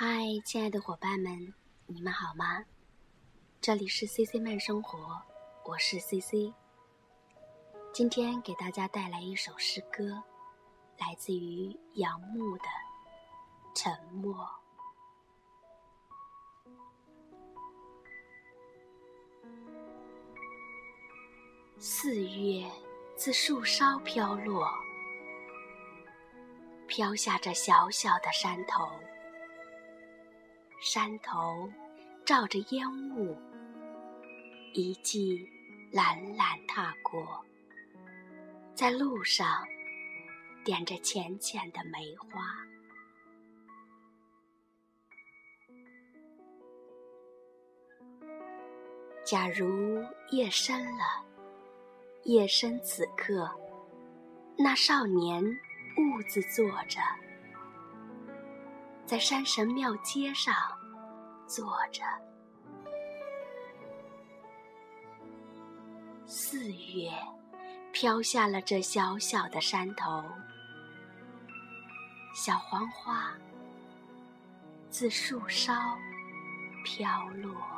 嗨，亲爱的伙伴们，你们好吗？这里是 C C 慢生活，我是 C C。今天给大家带来一首诗歌，来自于杨牧的《沉默》。四月自树梢飘落，飘下这小小的山头。山头罩着烟雾，一骑懒懒踏过，在路上点着浅浅的梅花。假如夜深了，夜深此刻，那少年兀自坐着。在山神庙街上坐着，四月飘下了这小小的山头，小黄花自树梢飘落。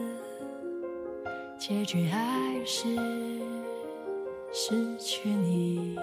结局还是失去你。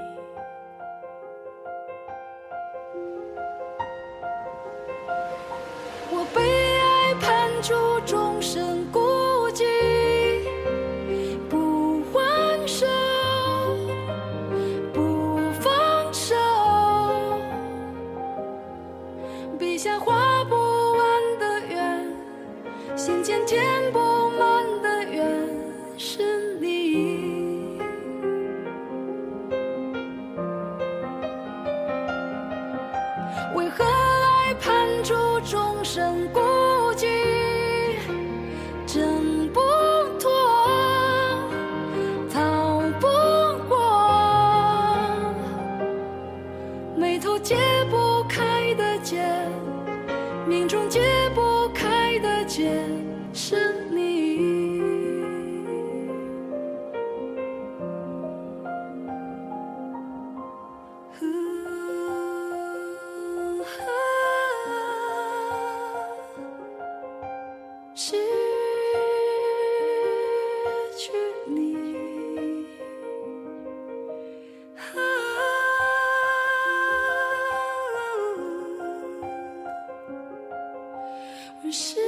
失去你，失去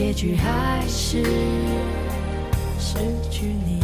结局还是失去你。